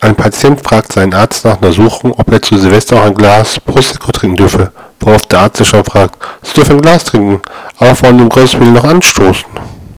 Ein Patient fragt seinen Arzt nach Untersuchung, ob er zu Silvester auch ein Glas Prosecco trinken dürfe, worauf der Arzt erstaunt fragt: Sie dürfen ein Glas trinken, aber vor einem um noch anstoßen?